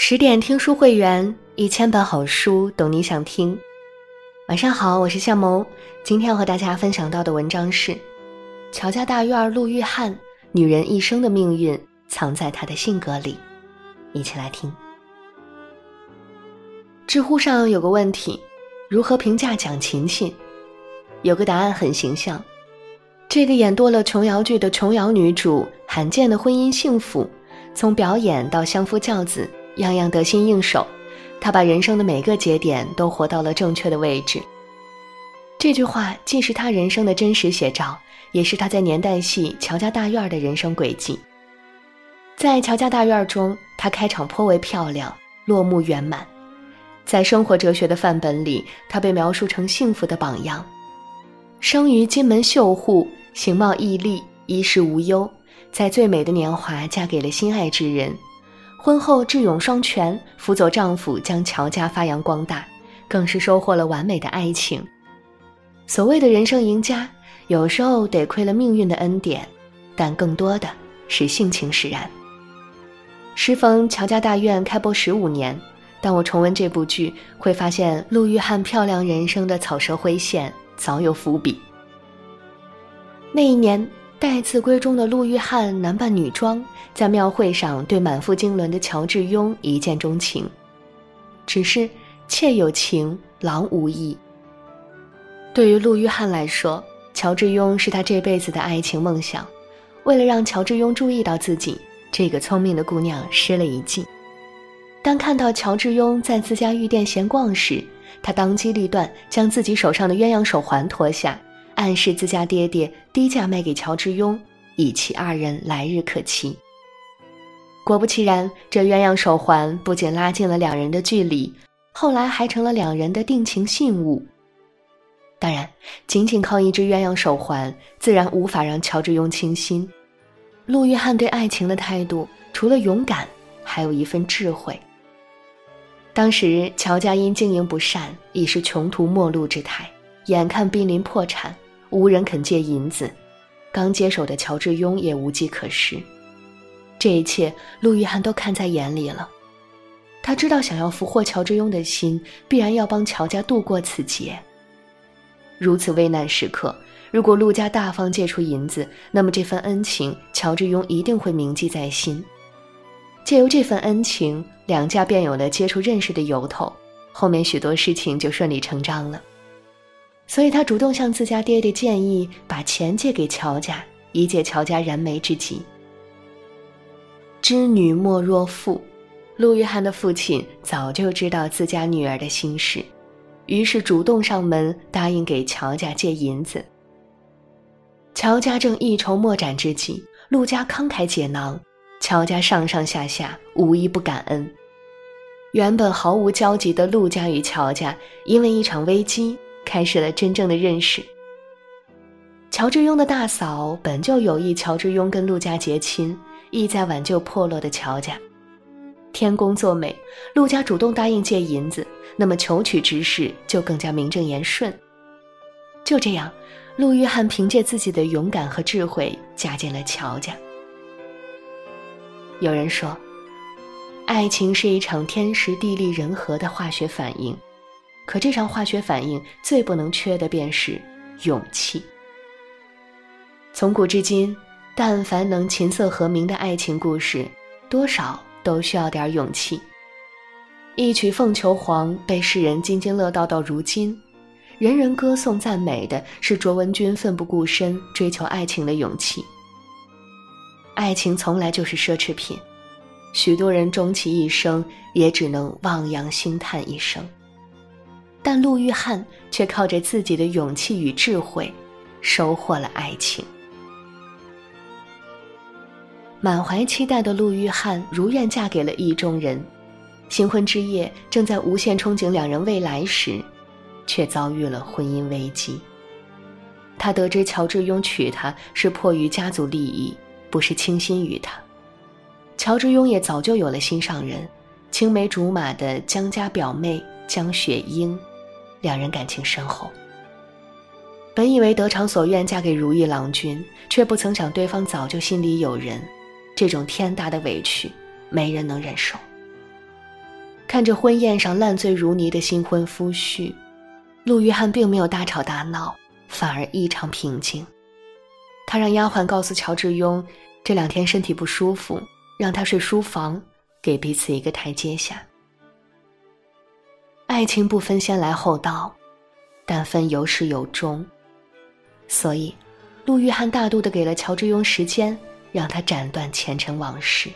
十点听书会员，一千本好书，懂你想听。晚上好，我是夏萌。今天要和大家分享到的文章是《乔家大院陆玉汉》，女人一生的命运藏在她的性格里。一起来听。知乎上有个问题：如何评价蒋勤勤？有个答案很形象：这个演多了琼瑶剧的琼瑶女主，罕见的婚姻幸福，从表演到相夫教子。样样得心应手，他把人生的每个节点都活到了正确的位置。这句话既是他人生的真实写照，也是他在年代戏《乔家大院》的人生轨迹。在《乔家大院》中，他开场颇为漂亮，落幕圆满。在生活哲学的范本里，他被描述成幸福的榜样。生于金门绣户，形貌毅丽，衣食无忧，在最美的年华嫁给了心爱之人。婚后智勇双全，辅佐丈夫将乔家发扬光大，更是收获了完美的爱情。所谓的人生赢家，有时候得亏了命运的恩典，但更多的是性情使然。时逢乔家大院开播十五年，当我重温这部剧，会发现陆玉汉漂亮人生的草蛇灰线早有伏笔。那一年。待字闺中的陆玉汉男扮女装，在庙会上对满腹经纶的乔致庸一见钟情。只是妾有情，郎无意。对于陆玉汉来说，乔致庸是他这辈子的爱情梦想。为了让乔致庸注意到自己，这个聪明的姑娘施了一计。当看到乔致庸在自家玉店闲逛时，她当机立断，将自己手上的鸳鸯手环脱下。暗示自家爹爹低价卖给乔致庸，以期二人来日可期。果不其然，这鸳鸯手环不仅拉近了两人的距离，后来还成了两人的定情信物。当然，仅仅靠一只鸳鸯手环，自然无法让乔致庸倾心。陆玉汉对爱情的态度，除了勇敢，还有一份智慧。当时乔家因经营不善，已是穷途末路之态，眼看濒临破产。无人肯借银子，刚接手的乔致庸也无计可施。这一切，陆玉汉都看在眼里了。他知道，想要俘获乔致庸的心，必然要帮乔家度过此劫。如此危难时刻，如果陆家大方借出银子，那么这份恩情，乔致庸一定会铭记在心。借由这份恩情，两家便有了接触认识的由头，后面许多事情就顺理成章了。所以他主动向自家爹爹建议，把钱借给乔家，以解乔家燃眉之急。知女莫若父，陆玉涵的父亲早就知道自家女儿的心事，于是主动上门答应给乔家借银子。乔家正一筹莫展之际，陆家慷慨解囊，乔家上上下下无一不感恩。原本毫无交集的陆家与乔家，因为一场危机。开始了真正的认识。乔致庸的大嫂本就有意乔致庸跟陆家结亲，意在挽救破落的乔家。天公作美，陆家主动答应借银子，那么求娶之事就更加名正言顺。就这样，陆玉汉凭借自己的勇敢和智慧嫁进了乔家。有人说，爱情是一场天时地利人和的化学反应。可这场化学反应最不能缺的便是勇气。从古至今，但凡能琴瑟和鸣的爱情故事，多少都需要点勇气。一曲《凤求凰》被世人津津乐道到如今，人人歌颂赞美的是卓文君奋不顾身追求爱情的勇气。爱情从来就是奢侈品，许多人终其一生也只能望洋兴叹一生。但陆玉汉却靠着自己的勇气与智慧，收获了爱情。满怀期待的陆玉汉如愿嫁给了意中人，新婚之夜，正在无限憧憬两人未来时，却遭遇了婚姻危机。他得知乔致庸娶她是迫于家族利益，不是倾心于他。乔致庸也早就有了心上人，青梅竹马的江家表妹江雪英。两人感情深厚，本以为得偿所愿嫁给如意郎君，却不曾想对方早就心里有人，这种天大的委屈，没人能忍受。看着婚宴上烂醉如泥的新婚夫婿，陆玉汉并没有大吵大闹，反而异常平静。他让丫鬟告诉乔致庸，这两天身体不舒服，让他睡书房，给彼此一个台阶下。爱情不分先来后到，但分有始有终。所以，陆玉汉大度的给了乔致庸时间，让他斩断前尘往事。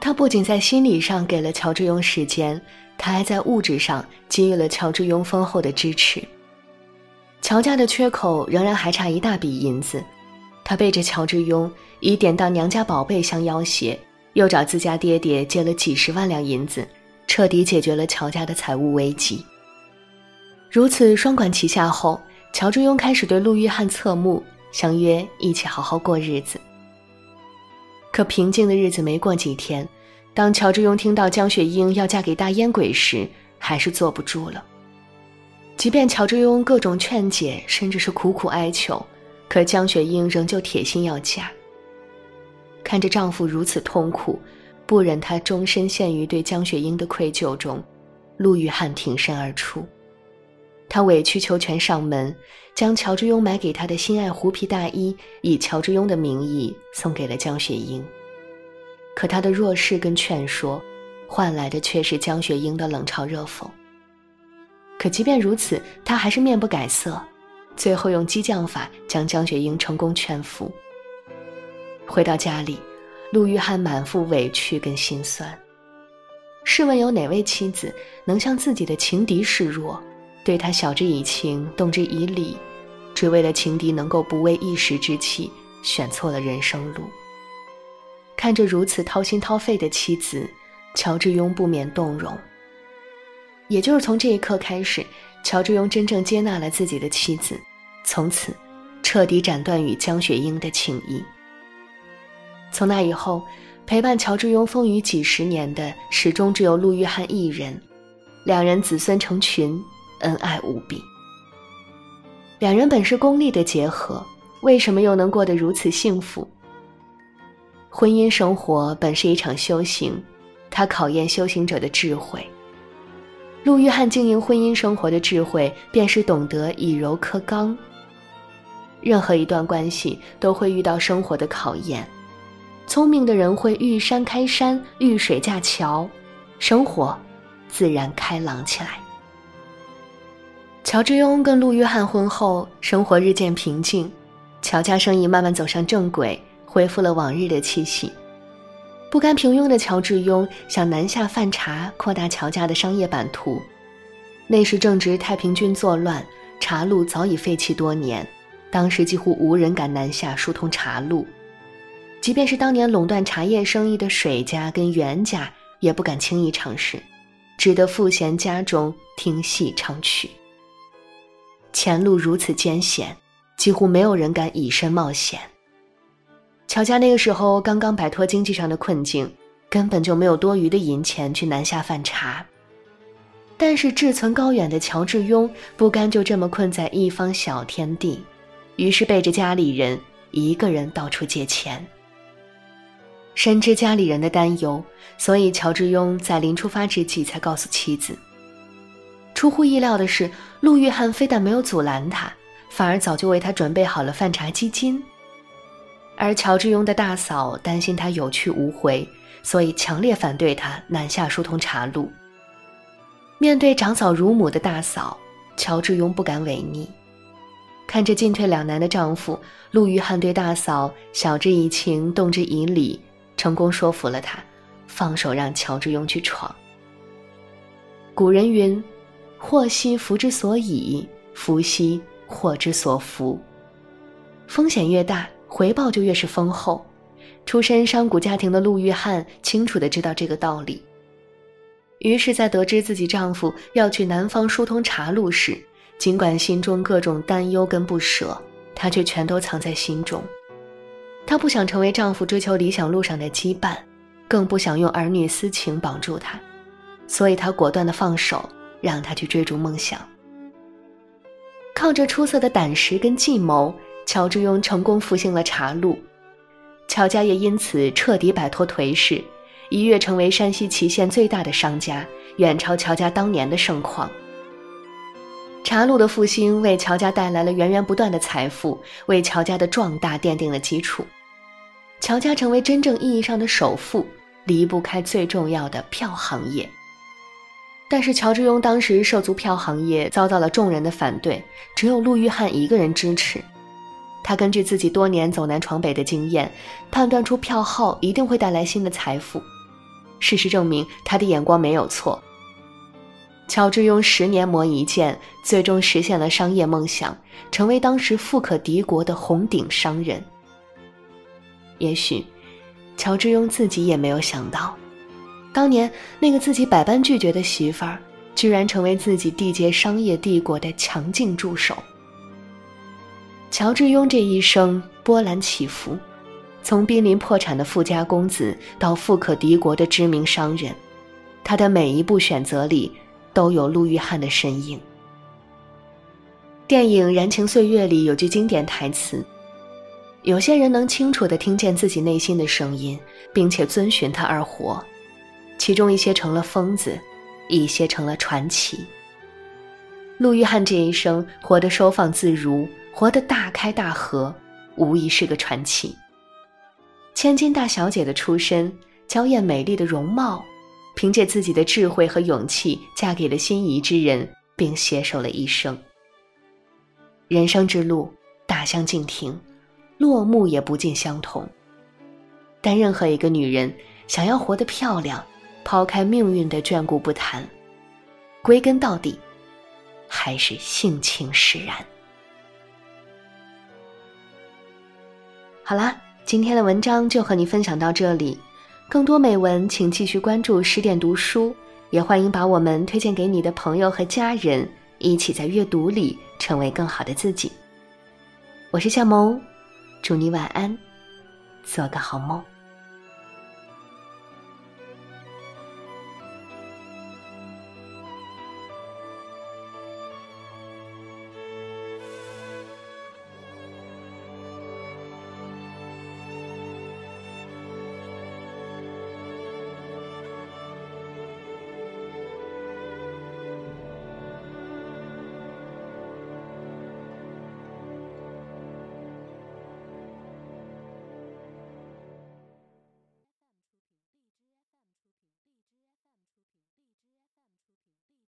他不仅在心理上给了乔致庸时间，他还在物质上给予了乔致庸丰厚的支持。乔家的缺口仍然还差一大笔银子，他背着乔致庸以典当娘家宝贝相要挟，又找自家爹爹借了几十万两银子，彻底解决了乔家的财务危机。如此双管齐下后，乔致庸开始对陆玉汉侧目，相约一起好好过日子。可平静的日子没过几天，当乔致庸听到江雪英要嫁给大烟鬼时，还是坐不住了。即便乔致庸各种劝解，甚至是苦苦哀求，可江雪英仍旧铁心要嫁。看着丈夫如此痛苦，不忍她终身陷于对江雪英的愧疚中，陆玉汉挺身而出。他委曲求全上门，将乔之庸买给他的心爱狐皮大衣，以乔之庸的名义送给了江雪英。可他的弱势跟劝说，换来的却是江雪英的冷嘲热讽。可即便如此，他还是面不改色，最后用激将法将江雪英成功劝服。回到家里，陆玉汉满腹委屈跟心酸。试问有哪位妻子能向自己的情敌示弱，对他晓之以情，动之以理，只为了情敌能够不为一时之气选错了人生路？看着如此掏心掏肺的妻子，乔志庸不免动容。也就是从这一刻开始，乔志庸真正接纳了自己的妻子，从此彻底斩断与江雪英的情谊。从那以后，陪伴乔致庸风雨几十年的始终只有陆玉汉一人，两人子孙成群，恩爱无比。两人本是功利的结合，为什么又能过得如此幸福？婚姻生活本是一场修行，它考验修行者的智慧。陆玉汉经营婚姻生活的智慧，便是懂得以柔克刚。任何一段关系都会遇到生活的考验，聪明的人会遇山开山，遇水架桥，生活自然开朗起来。乔致庸跟陆玉翰婚后，生活日渐平静，乔家生意慢慢走上正轨，恢复了往日的气息。不甘平庸的乔致庸想南下贩茶，扩大乔家的商业版图。那时正值太平军作乱，茶路早已废弃多年，当时几乎无人敢南下疏通茶路。即便是当年垄断茶叶生意的水家跟袁家，也不敢轻易尝试，只得赋闲家中听戏唱曲。前路如此艰险，几乎没有人敢以身冒险。乔家那个时候刚刚摆脱经济上的困境，根本就没有多余的银钱去南下贩茶。但是志存高远的乔致庸不甘就这么困在一方小天地，于是背着家里人一个人到处借钱。深知家里人的担忧，所以乔致庸在临出发之际才告诉妻子。出乎意料的是，陆玉汉非但没有阻拦他，反而早就为他准备好了饭茶基金。而乔致庸的大嫂担心他有去无回，所以强烈反对他南下疏通茶路。面对长嫂如母的大嫂，乔致庸不敢违逆。看着进退两难的丈夫，陆玉汉对大嫂晓之以情，动之以理，成功说服了他，放手让乔志庸去闯。古人云：“祸兮福之所倚，福兮祸之所伏。”风险越大。回报就越是丰厚。出身商贾家庭的陆玉汉清楚的知道这个道理。于是，在得知自己丈夫要去南方疏通茶路时，尽管心中各种担忧跟不舍，她却全都藏在心中。她不想成为丈夫追求理想路上的羁绊，更不想用儿女私情绑住他，所以她果断的放手，让他去追逐梦想。靠着出色的胆识跟计谋。乔致庸成功复兴了茶路，乔家也因此彻底摆脱颓势，一跃成为山西祁县最大的商家，远超乔家当年的盛况。茶路的复兴为乔家带来了源源不断的财富，为乔家的壮大奠定了基础。乔家成为真正意义上的首富，离不开最重要的票行业。但是乔致庸当时涉足票行业，遭到了众人的反对，只有陆玉汉一个人支持。他根据自己多年走南闯北的经验，判断出票号一定会带来新的财富。事实证明，他的眼光没有错。乔致庸十年磨一剑，最终实现了商业梦想，成为当时富可敌国的红顶商人。也许，乔致庸自己也没有想到。当年那个自己百般拒绝的媳妇儿，居然成为自己缔结商业帝国的强劲助手。乔致庸这一生波澜起伏，从濒临破产的富家公子到富可敌国的知名商人，他的每一步选择里都有陆玉汉的身影。电影《燃情岁月》里有句经典台词：“有些人能清楚地听见自己内心的声音，并且遵循它而活。”其中一些成了疯子，一些成了传奇。陆玉汉这一生活得收放自如，活得大开大合，无疑是个传奇。千金大小姐的出身，娇艳美丽的容貌，凭借自己的智慧和勇气，嫁给了心仪之人，并携手了一生。人生之路大相径庭，落幕也不尽相同。但任何一个女人想要活得漂亮，抛开命运的眷顾不谈，归根到底，还是性情使然。好啦，今天的文章就和你分享到这里。更多美文，请继续关注十点读书，也欢迎把我们推荐给你的朋友和家人，一起在阅读里成为更好的自己。我是夏萌，祝你晚安，做个好梦。